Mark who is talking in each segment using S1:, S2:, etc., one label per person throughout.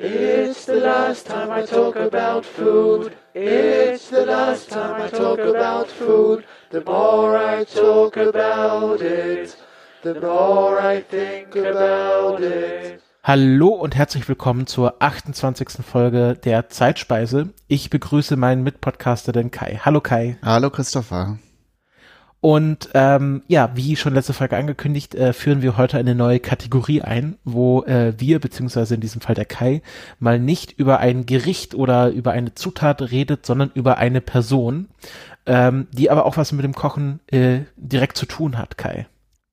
S1: It's the last time I talk about food. It's the last time I talk about food. The more I talk about it, the more I think about it.
S2: Hallo und herzlich willkommen zur 28. Folge der Zeitspeise. Ich begrüße meinen Mitpodcaster, den Kai. Hallo Kai.
S3: Hallo Christopher.
S2: Und ähm, ja, wie schon letzte Folge angekündigt, äh, führen wir heute eine neue Kategorie ein, wo äh, wir, beziehungsweise in diesem Fall der Kai, mal nicht über ein Gericht oder über eine Zutat redet, sondern über eine Person, ähm, die aber auch was mit dem Kochen äh, direkt zu tun hat, Kai.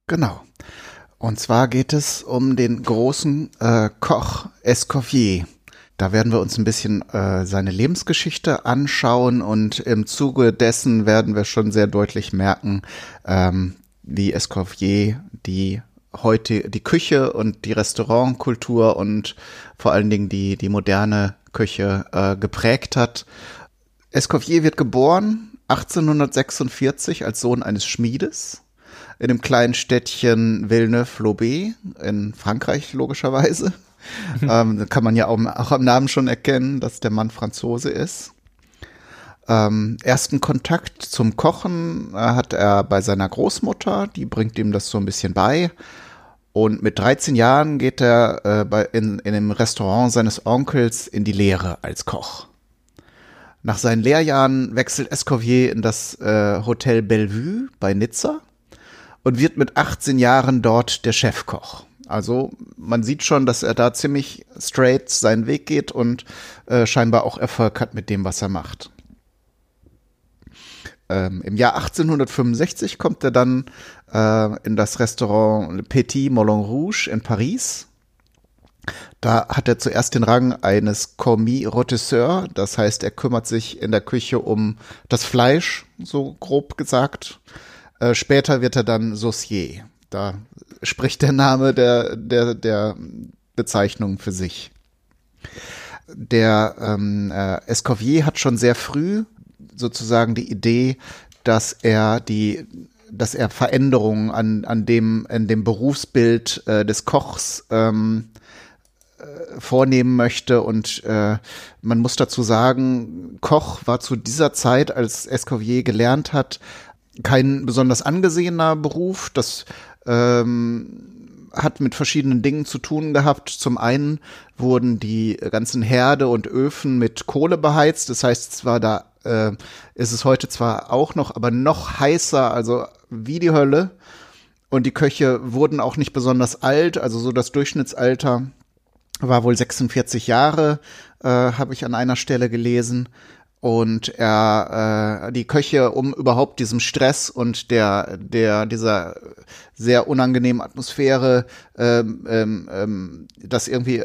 S3: Genau. Und zwar geht es um den großen äh, Koch Escoffier. Da werden wir uns ein bisschen äh, seine Lebensgeschichte anschauen und im Zuge dessen werden wir schon sehr deutlich merken, ähm, wie Escoffier die heute die Küche und die Restaurantkultur und vor allen Dingen die die moderne Küche äh, geprägt hat. Escoffier wird geboren 1846 als Sohn eines Schmiedes in dem kleinen Städtchen Villeneuve-Lobé in Frankreich logischerweise. ähm, kann man ja auch, auch, am Namen schon erkennen, dass der Mann Franzose ist. Ähm, ersten Kontakt zum Kochen äh, hat er bei seiner Großmutter, die bringt ihm das so ein bisschen bei. Und mit 13 Jahren geht er äh, bei, in, in dem Restaurant seines Onkels in die Lehre als Koch. Nach seinen Lehrjahren wechselt Escoffier in das äh, Hotel Bellevue bei Nizza und wird mit 18 Jahren dort der Chefkoch. Also man sieht schon, dass er da ziemlich straight seinen Weg geht und äh, scheinbar auch Erfolg hat mit dem, was er macht. Ähm, Im Jahr 1865 kommt er dann äh, in das Restaurant Petit Moulin Rouge in Paris. Da hat er zuerst den Rang eines Commis Rotisseur, das heißt, er kümmert sich in der Küche um das Fleisch, so grob gesagt. Äh, später wird er dann Saucier. Da spricht der Name der, der, der Bezeichnung für sich. Der ähm, äh, Escoffier hat schon sehr früh sozusagen die Idee, dass er die dass er Veränderungen an, an dem, an dem Berufsbild äh, des Kochs ähm, äh, vornehmen möchte. Und äh, man muss dazu sagen, Koch war zu dieser Zeit, als Escoffier gelernt hat, kein besonders angesehener Beruf. Das ähm, hat mit verschiedenen Dingen zu tun gehabt. Zum einen wurden die ganzen Herde und Öfen mit Kohle beheizt. Das heißt, zwar da äh, ist es heute zwar auch noch, aber noch heißer, also wie die Hölle. Und die Köche wurden auch nicht besonders alt, also so das Durchschnittsalter war wohl 46 Jahre, äh, habe ich an einer Stelle gelesen und er äh, die Köche um überhaupt diesem Stress und der der dieser sehr unangenehmen Atmosphäre ähm, ähm, ähm das irgendwie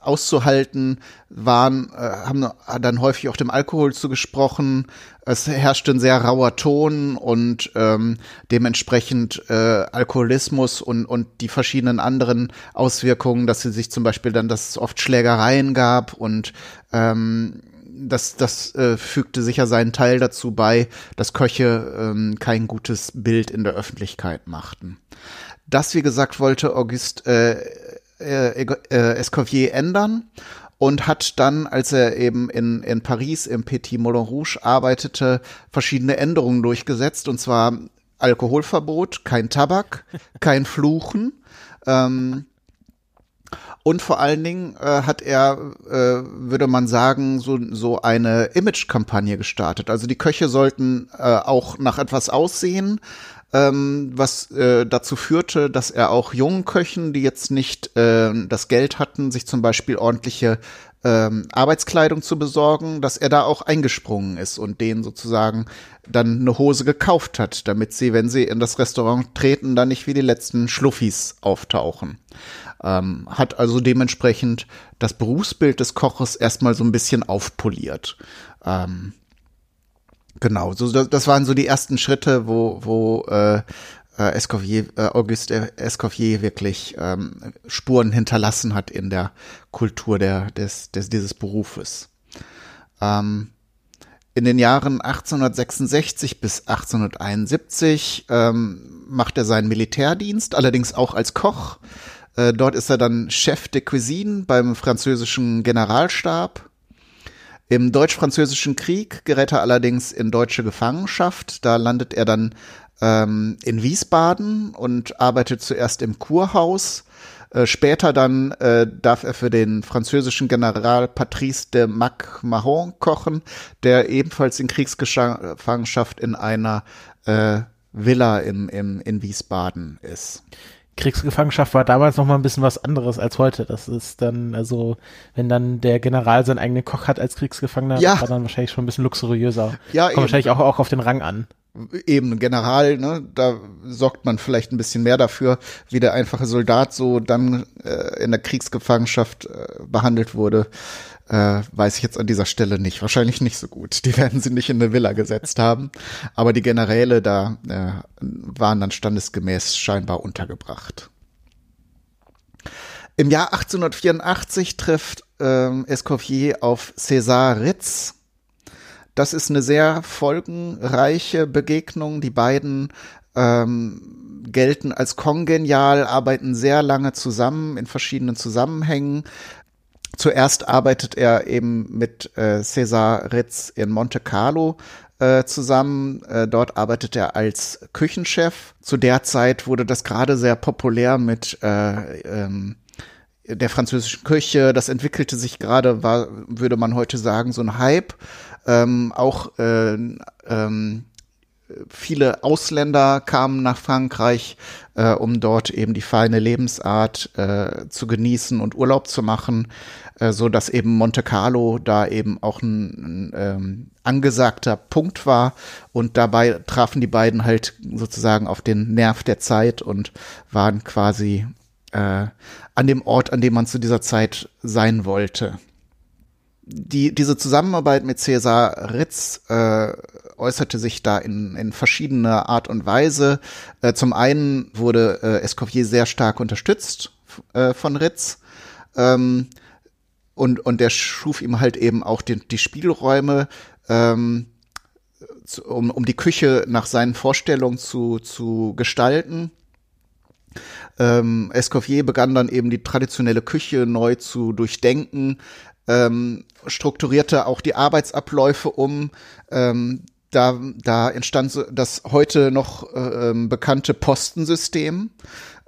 S3: auszuhalten waren äh, haben dann häufig auch dem Alkohol zugesprochen. Es herrschte ein sehr rauer Ton und ähm, dementsprechend äh, Alkoholismus und und die verschiedenen anderen Auswirkungen dass sie sich zum Beispiel dann dass es oft Schlägereien gab und ähm, das, das äh, fügte sicher seinen Teil dazu bei, dass Köche ähm, kein gutes Bild in der Öffentlichkeit machten. Das, wie gesagt, wollte Auguste äh, äh, äh, Escoffier ändern und hat dann, als er eben in, in Paris im Petit Moulin Rouge arbeitete, verschiedene Änderungen durchgesetzt, und zwar Alkoholverbot, kein Tabak, kein Fluchen, ähm, und vor allen Dingen äh, hat er, äh, würde man sagen, so, so eine Image-Kampagne gestartet. Also die Köche sollten äh, auch nach etwas aussehen, ähm, was äh, dazu führte, dass er auch jungen Köchen, die jetzt nicht äh, das Geld hatten, sich zum Beispiel ordentliche ähm, Arbeitskleidung zu besorgen, dass er da auch eingesprungen ist und denen sozusagen dann eine Hose gekauft hat, damit sie, wenn sie in das Restaurant treten, dann nicht wie die letzten Schluffis auftauchen. Ähm, hat also dementsprechend das Berufsbild des Koches erstmal so ein bisschen aufpoliert. Ähm, genau, so das, waren so die ersten Schritte, wo, wo äh, äh, Escoffier, äh, Auguste Escoffier wirklich ähm, Spuren hinterlassen hat in der Kultur der, des, des, dieses Berufes. Ähm, in den Jahren 1866 bis 1871 ähm, macht er seinen Militärdienst, allerdings auch als Koch Äh, dort ist er dann Chef de Cuisine beim französischen Generalstab. Im Deutsch-Französischen Krieg gerät er allerdings in deutsche Gefangenschaft. Da landet er dann ähm, in Wiesbaden und arbeitet zuerst im Kurhaus. Äh, später dann äh, darf er für den französischen General Patrice de Mac Mahon kochen, der ebenfalls in Kriegsgefangenschaft in einer äh, Villa im, im, in Wiesbaden ist.
S2: Kriegsgefangenschaft war damals noch mal ein bisschen was anderes als heute. Das ist dann, also, wenn dann der General seinen eigenen Koch hat als Kriegsgefangener,
S3: Ja.
S2: war dann wahrscheinlich schon ein bisschen luxuriöser.
S3: Ja,
S2: Kommt
S3: eben.
S2: wahrscheinlich auch, auch auf den Rang an.
S3: Eben General, ne, da sorgt man vielleicht ein bisschen mehr dafür, wie der einfache Soldat so dann äh, in der Kriegsgefangenschaft äh, behandelt wurde. Äh, weiß ich jetzt an dieser Stelle nicht. Wahrscheinlich nicht so gut. Die werden sie nicht in eine Villa gesetzt haben. Aber die Generäle da äh, waren dann standesgemäß scheinbar untergebracht. Im Jahr 1884 trifft ähm, Escoffier auf César Ritz. Das ist eine sehr folgenreiche Begegnung. Die beiden ähm, gelten als kongenial, arbeiten sehr lange zusammen in verschiedenen Zusammenhängen. Zuerst arbeitet er eben mit äh, César Ritz in Monte Carlo äh, zusammen. Äh, dort arbeitet er als Küchenchef. Zu der Zeit wurde das gerade sehr populär mit äh, ähm, der französischen Küche. Das entwickelte sich gerade, war, würde man heute sagen, so ein Hype. Ähm, auch äh, ähm, viele Ausländer kamen nach Frankreich, äh, um dort eben die feine Lebensart äh, zu genießen und Urlaub zu machen, äh, so dass eben Monte Carlo da eben auch ein, ein ähm, angesagter Punkt war. Und dabei trafen die beiden halt sozusagen auf den Nerv der Zeit und waren quasi äh, an dem Ort, an dem man zu dieser Zeit sein wollte. Die, diese Zusammenarbeit mit Cäsar Ritz äh, äußerte sich da in, in verschiedener Art und Weise. Äh, zum einen wurde äh, Escoffier sehr stark unterstützt äh, von Ritz. Ähm, und, und der schuf ihm halt eben auch die, die Spielräume, ähm, zu, um, um die Küche nach seinen Vorstellungen zu, zu gestalten. Ähm, Escoffier begann dann eben die traditionelle Küche neu zu durchdenken, ähm, strukturierte auch die Arbeitsabläufe um. Ähm, da, da entstand so das heute noch äh, ähm, bekannte Postensystem,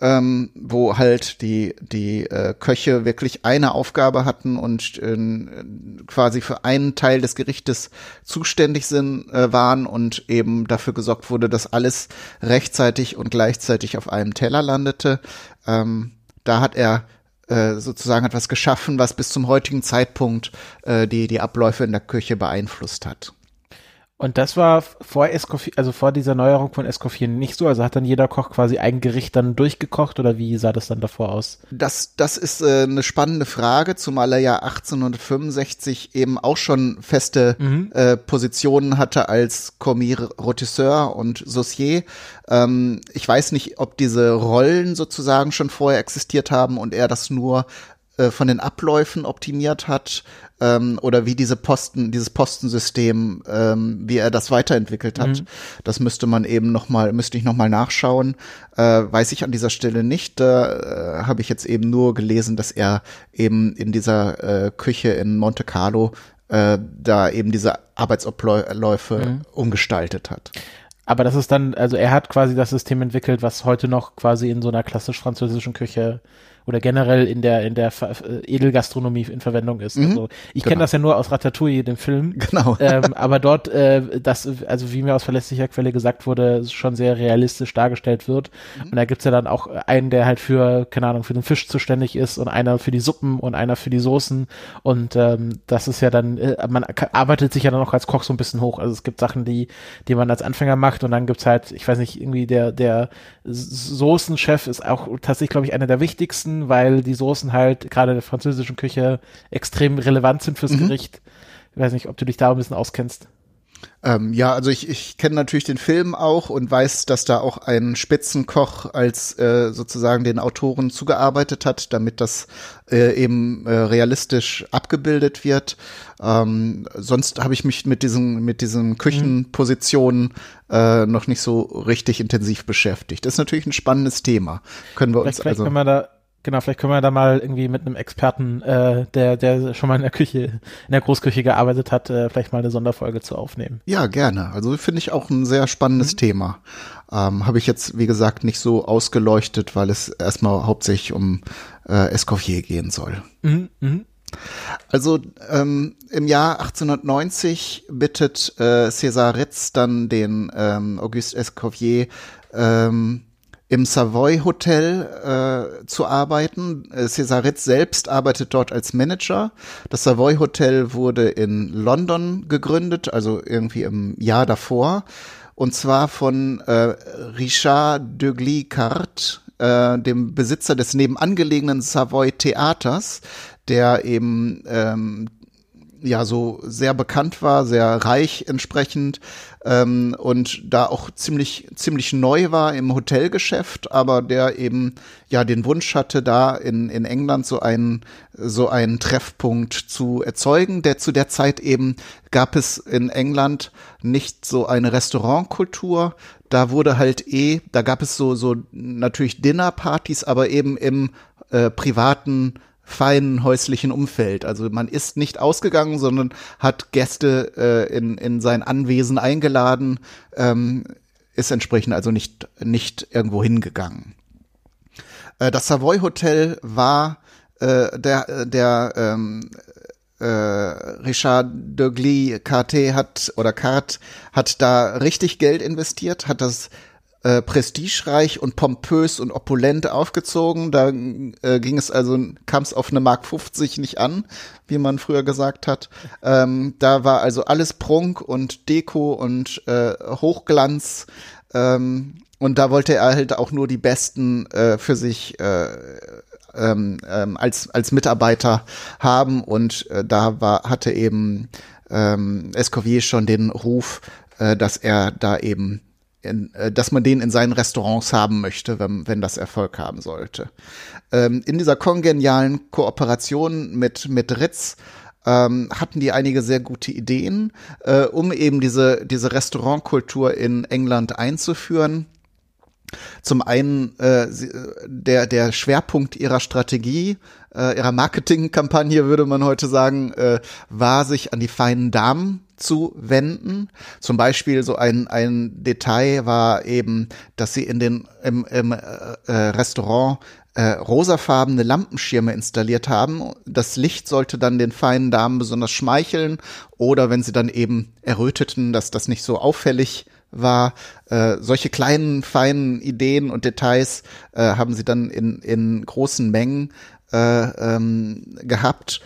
S3: ähm, wo halt die, die äh, Köche wirklich eine Aufgabe hatten und äh, quasi für einen Teil des Gerichtes zuständig sind, äh, waren und eben dafür gesorgt wurde, dass alles rechtzeitig und gleichzeitig auf einem Teller landete. Ähm, da hat er äh, sozusagen etwas geschaffen, was bis zum heutigen Zeitpunkt äh, die, die Abläufe in der Küche beeinflusst hat.
S2: Und das war vor Escoffier, also vor dieser Neuerung von Escoffier nicht so. Also hat dann jeder Koch quasi ein Gericht dann durchgekocht oder wie sah das dann davor aus?
S3: Das, das ist äh, eine spannende Frage, zumal er ja 1865 eben auch schon feste
S2: Mhm.
S3: äh, Positionen hatte als Commis Rotisseur und Saucier. Ähm, ich weiß nicht, ob diese Rollen sozusagen schon vorher existiert haben und er das nur äh, von den Abläufen optimiert hat ähm, oder wie diese Posten, dieses Postensystem, ähm, wie er das weiterentwickelt hat. Das müsste man eben noch mal, müsste ich noch mal nachschauen. Äh, weiß ich an dieser Stelle nicht. Da äh, habe ich jetzt eben nur gelesen, dass er eben in dieser äh, Küche in Monte Carlo äh, da eben diese Arbeitsabläufe umgestaltet hat.
S2: Aber das ist dann, also er hat quasi das System entwickelt, was heute noch quasi in so einer klassisch französischen Küche oder generell in der in der Edelgastronomie in Verwendung ist. Also ich kenne
S3: genau.
S2: das ja nur aus Ratatouille, dem Film.
S3: Genau.
S2: ähm, aber dort, äh, das, also wie mir aus verlässlicher Quelle gesagt wurde, schon sehr realistisch dargestellt wird. Und da gibt's ja dann auch einen, der halt für, keine Ahnung, für den Fisch zuständig ist und einer für die Suppen und einer für die Soßen. Und ähm, das ist ja dann, äh, man arbeitet sich ja dann auch als Koch so ein bisschen hoch. Also es gibt Sachen, die, die man als Anfänger macht und dann gibt's halt, ich weiß nicht, irgendwie der, der Soßenchef ist auch tatsächlich, glaube ich, einer der wichtigsten, weil die Soßen halt gerade in der französischen Küche extrem relevant sind fürs Gericht. Ich weiß nicht, ob du dich da ein bisschen auskennst.
S3: Ähm, ja, also ich, ich kenne natürlich den Film auch und weiß, dass da auch ein Spitzenkoch als äh, sozusagen den Autoren zugearbeitet hat, damit das äh, eben äh, realistisch abgebildet wird. Ähm, sonst habe ich mich mit diesen mit diesen Küchenpositionen äh, noch nicht so richtig intensiv beschäftigt. Das ist natürlich ein spannendes Thema. Können wir uns
S2: Vielleicht, vielleicht
S3: also
S2: können wir da Genau, vielleicht können wir da mal irgendwie mit einem Experten, äh, der, der schon mal in der Küche, in der Großküche gearbeitet hat, äh, vielleicht mal eine Sonderfolge zu aufnehmen.
S3: Ja, gerne. Also finde ich auch ein sehr spannendes mhm. Thema. Ähm, Habe ich jetzt, wie gesagt, nicht so ausgeleuchtet, weil es erstmal hauptsächlich um äh, Escoffier gehen soll. Mhm, mh. Also ähm, im Jahr 1890 bittet äh, César Ritz dann den ähm, Auguste Escoffier ähm, im Savoy Hotel äh, zu arbeiten. Äh, César Ritz selbst arbeitet dort als Manager. Das Savoy Hotel wurde in London gegründet, also irgendwie im Jahr davor. Und zwar von äh, Richard de Glicart, äh, dem Besitzer des nebenangelegenen Savoy Theaters, der eben ähm, ja so sehr bekannt war, sehr reich entsprechend ähm, und da auch ziemlich ziemlich neu war im Hotelgeschäft, aber der eben ja den Wunsch hatte, da in in England so einen so einen Treffpunkt zu erzeugen, der zu der Zeit eben gab es in England nicht so eine Restaurantkultur, da wurde halt eh, da gab es so so natürlich Dinnerpartys, aber eben im äh, privaten feinen häuslichen Umfeld. Also man ist nicht ausgegangen, sondern hat Gäste äh, in, in sein Anwesen eingeladen, ähm, ist entsprechend also nicht, nicht irgendwo hingegangen. Äh, das Savoy Hotel war äh, der, der ähm, äh, Richard de Glie Carté hat oder Cart hat da richtig Geld investiert, hat das äh, prestigereich und pompös und opulent aufgezogen. Da äh, ging es also, kam es auf eine Mark 50 nicht an, wie man früher gesagt hat. Ähm, da war also alles Prunk und Deko und äh, Hochglanz. Ähm, und da wollte er halt auch nur die Besten äh, für sich äh, ähm, ähm, als, als Mitarbeiter haben. Und äh, da war, hatte eben ähm, Escovier schon den Ruf, äh, dass er da eben in, äh, dass man den in seinen Restaurants haben möchte, wenn, wenn das Erfolg haben sollte. Ähm, in dieser kongenialen Kooperation mit, mit Ritz ähm, hatten die einige sehr gute Ideen, äh, um eben diese, diese Restaurantkultur in England einzuführen. Zum einen äh, der, der Schwerpunkt ihrer Strategie, äh, ihrer Marketingkampagne, würde man heute sagen, äh, war sich an die feinen Damen zu wenden. Zum Beispiel so ein, ein Detail war eben, dass sie in den, im, im äh, äh, Restaurant äh, rosafarbene Lampenschirme installiert haben. Das Licht sollte dann den feinen Damen besonders schmeicheln oder wenn sie dann eben erröteten, dass das nicht so auffällig war. Äh, solche kleinen, feinen Ideen und Details äh, haben sie dann in, in großen Mengen äh, ähm, gehabt.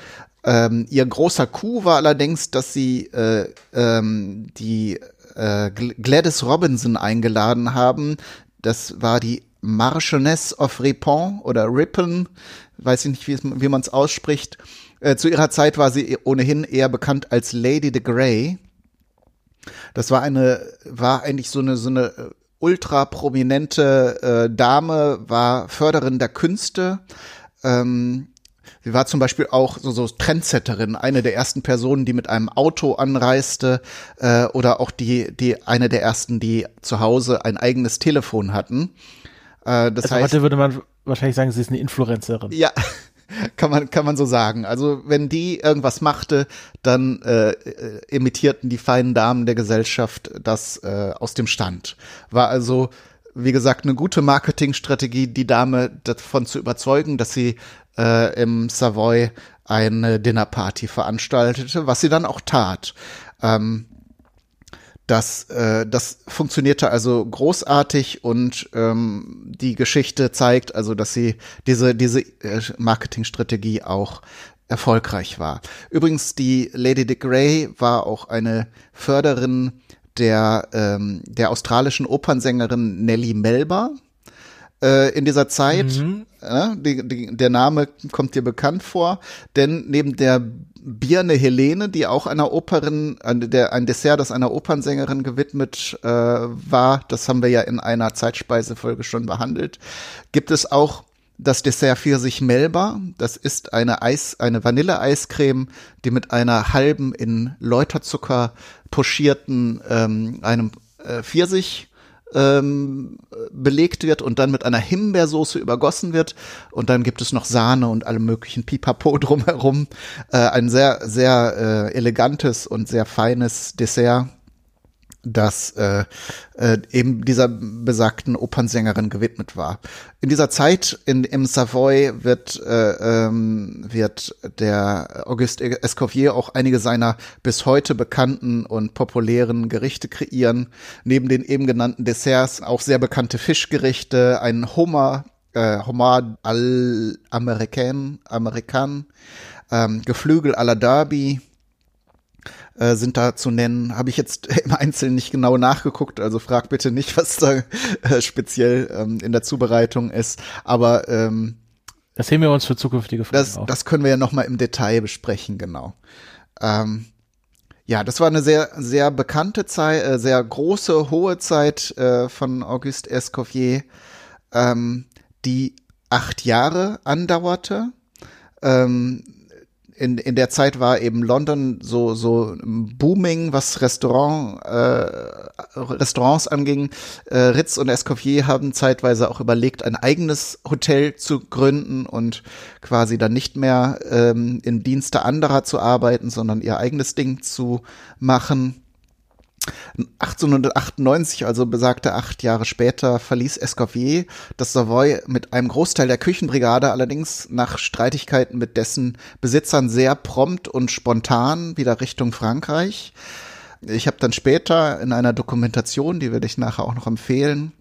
S3: Ähm, ihr großer Coup war allerdings, dass sie äh, ähm, die äh, Gladys Robinson eingeladen haben. Das war die Marchioness of Ripon oder Ripon, weiß ich nicht, wie, man es ausspricht. Äh, zu ihrer Zeit war sie ohnehin eher bekannt als Lady de Grey. Das war eine, war eigentlich so eine, so eine äh, ultra prominente äh, Dame, war Förderin der Künste. Ähm, Sie war zum Beispiel auch so, so Trendsetterin, eine der ersten Personen, die mit einem Auto anreiste, äh, oder auch die, die, eine der ersten, die zu Hause ein eigenes Telefon hatten.
S2: Äh, das also heißt, heute würde man wahrscheinlich sagen, sie ist eine Influencerin.
S3: Ja, kann man, kann man so sagen. Also wenn die irgendwas machte, dann äh, äh, imitierten die feinen Damen der Gesellschaft das äh, aus dem Stand. War also wie gesagt, eine gute Marketingstrategie, die Dame davon zu überzeugen, dass sie äh, im Savoy eine Dinnerparty veranstaltete, was sie dann auch tat. Ähm, das, äh, das funktionierte also großartig und ähm, die Geschichte zeigt also, dass sie diese, diese äh, Marketingstrategie auch erfolgreich war. Übrigens, die Lady Dick Grey war auch eine Förderin der, ähm, der australischen Opernsängerin Nellie Melba, äh, in dieser Zeit. Mhm. Äh, die, die, der Name kommt dir bekannt vor, denn neben der Birne Helene, die auch einer Operin, der, ein Dessert, das einer Opernsängerin gewidmet äh, war, das haben wir ja in einer Zeitspeisefolge schon behandelt, gibt es auch das Dessert Pfirsich Melba. Das ist eine Eis, eine Vanilleeiscreme, die mit einer halben in Läuterzucker pochierten ähm, einem äh, Pfirsich ähm, belegt wird und dann mit einer Himbeersoße übergossen wird und dann gibt es noch Sahne und alle möglichen Pipapo drumherum. Äh, ein sehr, sehr äh, elegantes und sehr feines Dessert das äh, äh, eben dieser besagten Opernsängerin gewidmet war. In dieser Zeit in, im Savoy wird, äh, ähm, wird der Auguste Escoffier auch einige seiner bis heute bekannten und populären Gerichte kreieren. Neben den eben genannten Desserts auch sehr bekannte Fischgerichte, ein Hummer, äh, Hummer al American, American ähm, Geflügel à la Derby, äh, sind da zu nennen. Habe ich jetzt im Einzelnen nicht genau nachgeguckt, also frag bitte nicht, was da äh, speziell ähm, in der Zubereitung ist. Aber ähm,
S2: das sehen wir uns für zukünftige
S3: Folgen das, auf. Das können wir ja noch mal im Detail besprechen, genau. Ähm, ja, das war eine sehr, sehr bekannte Zeit, äh, sehr große, hohe Zeit äh, von Auguste Escoffier, ähm, die acht Jahre andauerte. Ähm, in, in der Zeit war eben London so, so booming, was Restaurant, äh, Restaurants anging. Äh, Ritz und Escoffier haben zeitweise auch überlegt, ein eigenes Hotel zu gründen und quasi dann nicht mehr ähm, in Dienste anderer zu arbeiten, sondern ihr eigenes Ding zu machen. 1898, also besagte acht Jahre später, verließ Escoffier das Savoy mit einem Großteil der Küchenbrigade, allerdings nach Streitigkeiten mit dessen Besitzern sehr prompt und spontan wieder Richtung Frankreich. Ich habe dann später in einer Dokumentation, die werde ich nachher auch noch empfehlen,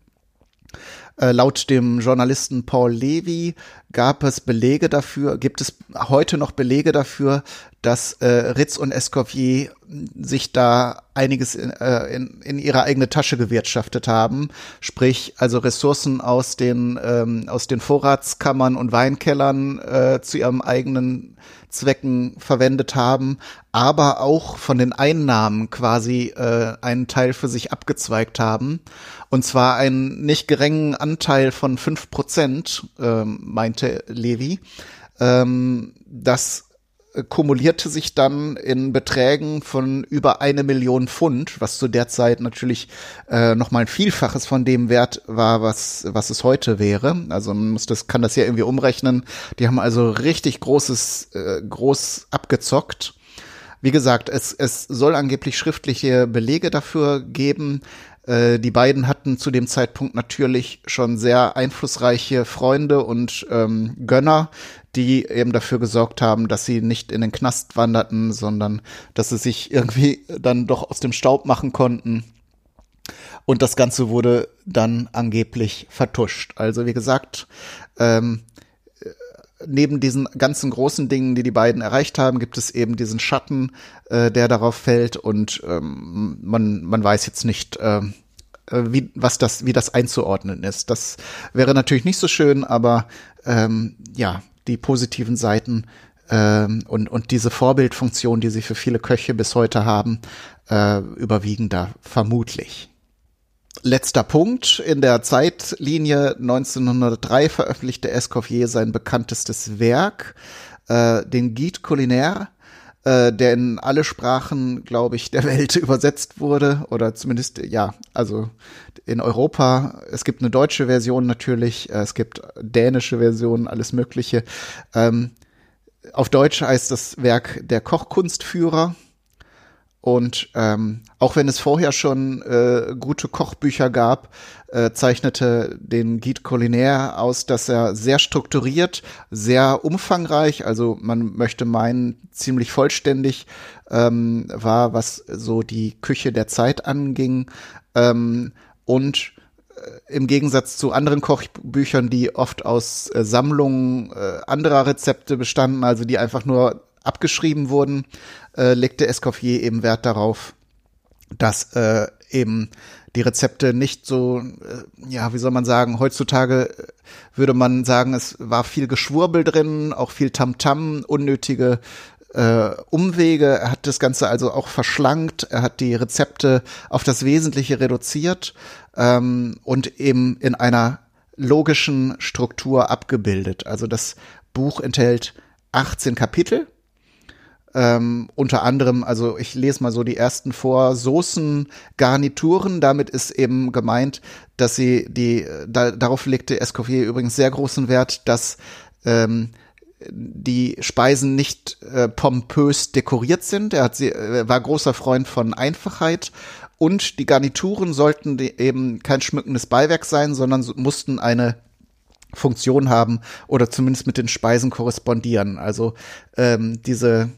S3: äh, laut dem Journalisten Paul Levy gab es Belege dafür, gibt es heute noch Belege dafür, dass äh, Ritz und Escoffier sich da einiges in, äh, in, in ihre eigene Tasche gewirtschaftet haben, sprich also Ressourcen aus den ähm, aus den Vorratskammern und Weinkellern äh, zu ihrem eigenen Zwecken verwendet haben, aber auch von den Einnahmen quasi äh, einen Teil für sich abgezweigt haben. Und zwar einen nicht geringen Anteil von fünf Prozent, ähm, meinte Levi. Ähm, das kumulierte sich dann in Beträgen von über eine Million Pfund, was zu der Zeit natürlich äh, noch mal ein Vielfaches von dem Wert war, was was es heute wäre. Also man muss das kann das ja irgendwie umrechnen. Die haben also richtig großes äh, groß abgezockt. Wie gesagt, es es soll angeblich schriftliche Belege dafür geben. Äh, die beiden hatten zu dem Zeitpunkt natürlich schon sehr einflussreiche Freunde und ähm, Gönner, die eben dafür gesorgt haben, dass sie nicht in den Knast wanderten, sondern dass sie sich irgendwie dann doch aus dem Staub machen konnten. Und das Ganze wurde dann angeblich vertuscht. Also wie gesagt, ähm, neben diesen ganzen großen Dingen, die die beiden erreicht haben, gibt es eben diesen Schatten, äh, der darauf fällt und ähm, man, man weiß jetzt nicht, ähm, äh, wie, was das, wie das einzuordnen ist. Das wäre natürlich nicht so schön, aber ähm, ja, die positiven Seiten ähm, und, und diese Vorbildfunktion, die sie für viele Köche bis heute haben, äh, überwiegen da vermutlich. Letzter Punkt. In der Zeitlinie 1903 veröffentlichte Escoffier sein bekanntestes Werk, äh, den Guide Culinaire, äh, der in alle Sprachen, glaube ich, der Welt übersetzt wurde. Oder zumindest, ja, also in Europa. Es gibt eine deutsche Version natürlich, äh, es gibt dänische Versionen, alles Mögliche. Ähm, auf Deutsch heißt das Werk der Kochkunstführer. Und ähm, auch wenn es vorher schon äh, gute Kochbücher gab, äh, zeichnete den Guide Culinaire aus, dass er sehr strukturiert, sehr umfangreich, also man möchte meinen, ziemlich vollständig ähm, war, was so die Küche der Zeit anging. Ähm, und äh, im Gegensatz zu anderen Kochbüchern, die oft aus äh, Sammlungen äh, anderer Rezepte bestanden, also die einfach nur abgeschrieben wurden, äh, legte Escoffier eben Wert darauf, dass äh, eben die Rezepte nicht so, äh, ja, wie soll man sagen, heutzutage äh, würde man sagen, es war viel Geschwurbel drin, auch viel Tamtam, -Tam, unnötige äh, Umwege. Er hat das Ganze also auch verschlankt. Er hat die Rezepte auf das Wesentliche reduziert ähm, und eben in einer logischen Struktur abgebildet. Also das Buch enthält 18 Kapitel ähm, unter anderem, also ich lese mal so die ersten vor, Soßen, Garnituren. Damit ist eben gemeint, dass sie die, da, darauf legte Escoffier übrigens sehr großen Wert, dass ähm, die Speisen nicht äh, pompös dekoriert sind. Er hat sie, er war großer Freund von Einfachheit und die Garnituren sollten die eben kein schmückendes Beiwerk sein, sondern mussten eine Funktion haben oder zumindest mit den Speisen korrespondieren. Also ähm, diese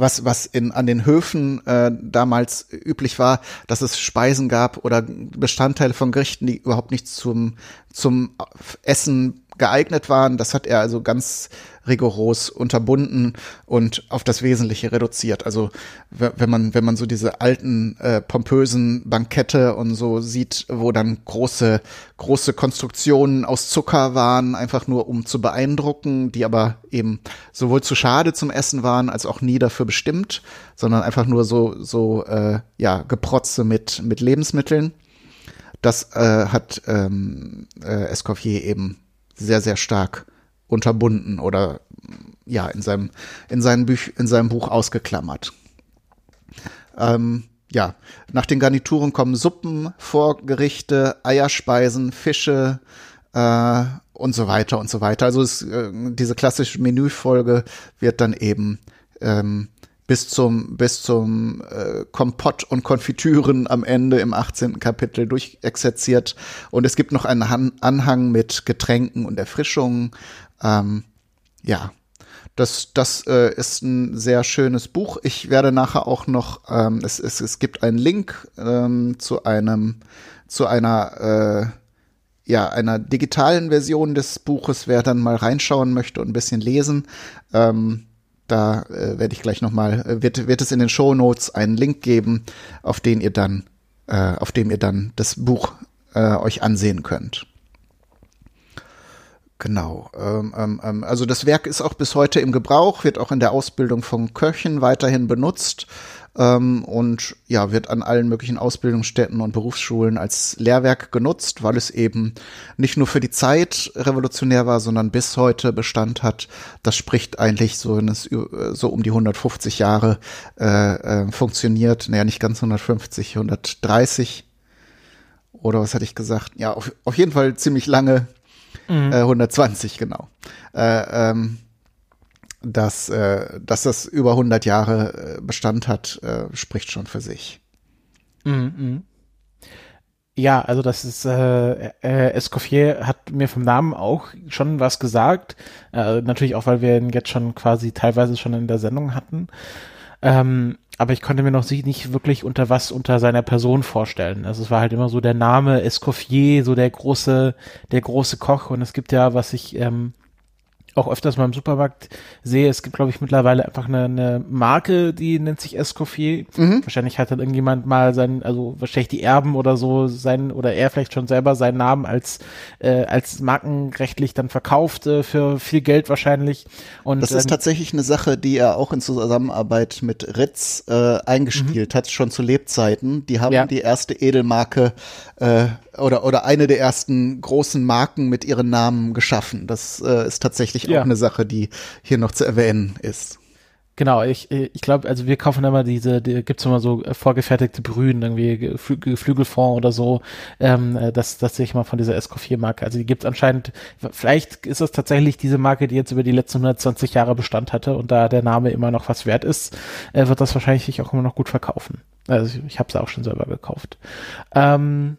S3: was, was in, an den Höfen äh, damals üblich war, dass es Speisen gab oder Bestandteile von Gerichten, die überhaupt nicht zum, zum Essen geeignet waren. Das hat er also ganz rigoros unterbunden und auf das Wesentliche reduziert. Also wenn man, wenn man so diese alten, äh, pompösen Bankette und so sieht, wo dann große, große Konstruktionen aus Zucker waren, einfach nur um zu beeindrucken, die aber eben sowohl zu schade zum Essen waren, als auch nie dafür bestimmt, sondern einfach nur so, so, äh, ja, Geprotze mit, mit Lebensmitteln. Das äh, hat ähm, äh, Escoffier eben sehr, sehr stark unterbunden oder ja, in seinem, in seinem, Büch, in seinem Buch ausgeklammert. Ähm, ja, nach den Garnituren kommen Suppen, Vorgerichte, Eierspeisen, Fische äh, und so weiter und so weiter. Also es, äh, diese klassische Menüfolge wird dann eben ähm, bis zum, bis zum äh, Kompott und Konfitüren am Ende im 18. Kapitel durchexerziert. Und es gibt noch einen Han Anhang mit Getränken und Erfrischungen. Ähm, ja, das, das äh, ist ein sehr schönes Buch. Ich werde nachher auch noch, ähm, es, es, es gibt einen Link ähm, zu einem, zu einer, äh, ja, einer digitalen Version des Buches, wer dann mal reinschauen möchte und ein bisschen lesen. Ähm, da äh, werde ich gleich nochmal, äh, wird, wird es in den Show Notes einen Link geben, auf den ihr dann, äh, auf dem ihr dann das Buch äh, euch ansehen könnt. Genau. Ähm, ähm, ähm, also das Werk ist auch bis heute im Gebrauch, wird auch in der Ausbildung von Köchen weiterhin benutzt ähm, und ja, wird an allen möglichen Ausbildungsstätten und Berufsschulen als Lehrwerk genutzt, weil es eben nicht nur für die Zeit revolutionär war, sondern bis heute Bestand hat. Das spricht eigentlich so, wenn es so um die 150 Jahre äh, äh, funktioniert. Naja, nicht ganz 150, 130 oder was hatte ich gesagt? Ja, auf, auf jeden Fall ziemlich lange Mhm. Äh, 120, genau. Äh, ähm, dass, äh, dass das über 100 Jahre äh, Bestand hat, äh, spricht schon für sich.
S2: Mhm. mhm. Ja, also das ist, äh, äh, Escoffier hat mir vom Namen auch schon was gesagt. Äh, natürlich auch, weil wir ihn jetzt schon quasi teilweise schon in der Sendung hatten. Ähm, aber ich konnte mir noch nicht wirklich unter was unter seiner Person vorstellen. Also es war halt immer so der Name Escoffier, so der große, der große Koch. Und es gibt ja, was ich ähm, auch öfters mal im Supermarkt sehe, es gibt, glaube ich, mittlerweile einfach eine, eine Marke, die nennt sich Escoffier. Mhm. Wahrscheinlich hat dann irgendjemand mal sein, also wahrscheinlich die Erben oder so sein, oder er vielleicht schon selber seinen Namen als, äh, als markenrechtlich dann verkauft, äh, für viel Geld wahrscheinlich. Und,
S3: das ist ähm, tatsächlich eine Sache, die er auch in Zusammenarbeit mit Ritz äh, eingespielt mhm. hat, schon zu Lebzeiten. Die haben ja. die erste Edelmarke äh, oder, oder eine der ersten großen Marken mit ihren Namen geschaffen. Das äh, ist tatsächlich ja. auch eine Sache, die hier noch zu erwähnen ist.
S2: Genau, ich, ich glaube, also wir kaufen immer diese, die, gibt's immer so äh, vorgefertigte Brühen, irgendwie Flü Flügelfond oder so, ähm, äh, das, das sehe ich mal von dieser Escoffier-Marke. Also die gibt's anscheinend, vielleicht ist es tatsächlich diese Marke, die jetzt über die letzten 120 Jahre Bestand hatte und da der Name immer noch was wert ist, äh, wird das wahrscheinlich sich auch immer noch gut verkaufen. Also ich, ich habe es auch schon selber gekauft. Ähm,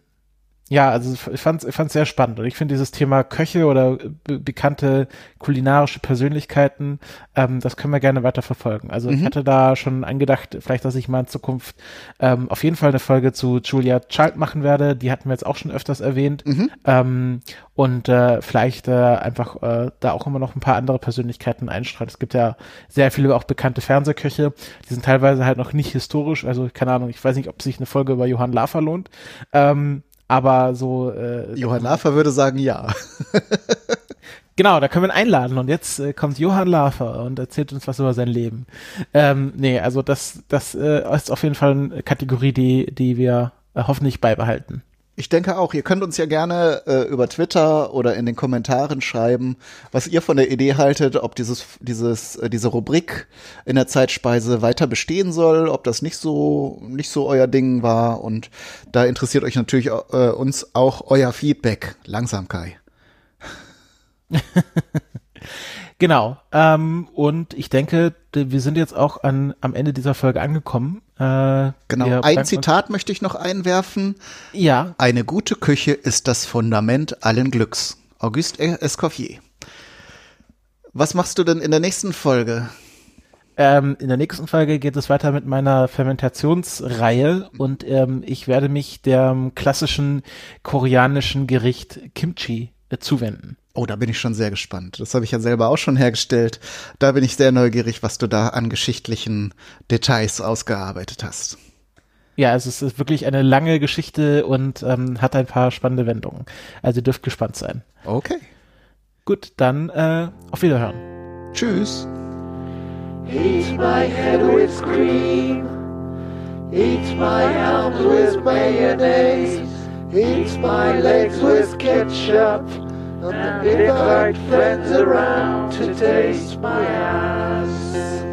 S2: ja, also ich fand es ich fand's sehr spannend und ich finde dieses Thema Köche oder be bekannte kulinarische Persönlichkeiten, ähm, das können wir gerne weiter verfolgen. Also mhm. ich hatte da schon angedacht, vielleicht, dass ich mal in Zukunft ähm, auf jeden Fall eine Folge zu Julia Child machen werde. Die hatten wir jetzt auch schon öfters erwähnt. Mhm. Ähm, und äh, vielleicht äh, einfach äh, da auch immer noch ein paar andere Persönlichkeiten einstrahlen. Es gibt ja sehr viele auch bekannte Fernsehköche, die sind teilweise halt noch nicht historisch. Also keine Ahnung, ich weiß nicht, ob sich eine Folge über Johann Lafer lohnt. Ähm, aber so. Äh,
S3: Johann Lafer würde sagen ja.
S2: Genau, da können wir ihn einladen und jetzt äh, kommt Johann Lafer und erzählt uns was über sein Leben. Ähm, nee, also das, das äh, ist auf jeden Fall eine Kategorie, die, die wir äh, hoffentlich beibehalten.
S3: Ich denke auch. Ihr könnt uns ja gerne äh, über Twitter oder in den Kommentaren schreiben, was ihr von der Idee haltet, ob dieses, dieses, äh, diese Rubrik in der Zeitspeise weiter bestehen soll, ob das nicht so, nicht so euer Ding war. Und da interessiert euch natürlich äh, uns auch euer Feedback. Langsam, Kai.
S2: Genau. Ähm, und ich denke, wir sind jetzt auch an, am Ende dieser Folge angekommen.
S3: Äh, genau. Ein Zitat möchte ich noch einwerfen.
S2: Ja.
S3: Eine gute Küche ist das Fundament allen Glücks. Auguste Escoffier. Was machst du denn in der nächsten Folge?
S2: Ähm, in der nächsten Folge geht es weiter mit meiner Fermentationsreihe und ähm, ich werde mich dem klassischen koreanischen Gericht Kimchi äh, zuwenden.
S3: Oh, da bin ich schon sehr gespannt. Das habe ich ja selber auch schon hergestellt. Da bin ich sehr neugierig, was du da an geschichtlichen Details ausgearbeitet hast.
S2: Ja, es ist wirklich eine lange Geschichte und ähm, hat ein paar spannende Wendungen. Also ihr dürft gespannt sein.
S3: Okay.
S2: Gut, dann äh, auf Wiederhören.
S3: Tschüss.
S1: Eat my head with cream. Eat my arms with mayonnaise. Eat my legs with ketchup. And invite friends around to taste my ass.